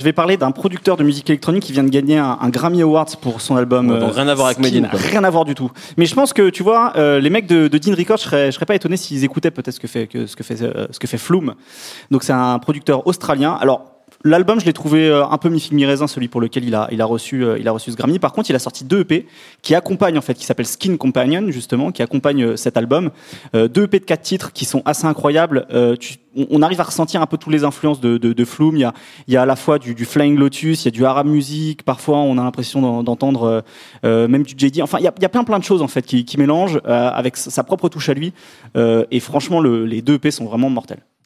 Je vais parler d'un producteur de musique électronique qui vient de gagner un, Grammy Awards pour son album. Ouais, donc rien à voir avec Medine. Rien à voir du tout. Mais je pense que tu vois, euh, les mecs de, de Dean Records, je serais, je serais pas étonné s'ils écoutaient peut-être ce que fait que, ce que fait euh, ce que fait Flume. Donc c'est un producteur australien. Alors L'album, je l'ai trouvé euh, un peu mi-figue mi-raisin, celui pour lequel il a, il a reçu, euh, il a reçu ce Grammy. Par contre, il a sorti deux EP qui accompagnent en fait, qui s'appellent Skin Companion justement, qui accompagnent euh, cet album. deux EP de quatre titres qui sont assez incroyables. on arrive à ressentir un peu toutes les influences de, de, de Flume. Il y a, il y a à la fois du, du Flying Lotus, il y a du Arab Music. Parfois, on a l'impression d'entendre même du JD. Enfin, il y a, il y a plein plein de choses en fait qui, qui mélangent avec sa propre touche à lui. et franchement, le, les deux EP sont vraiment mortels.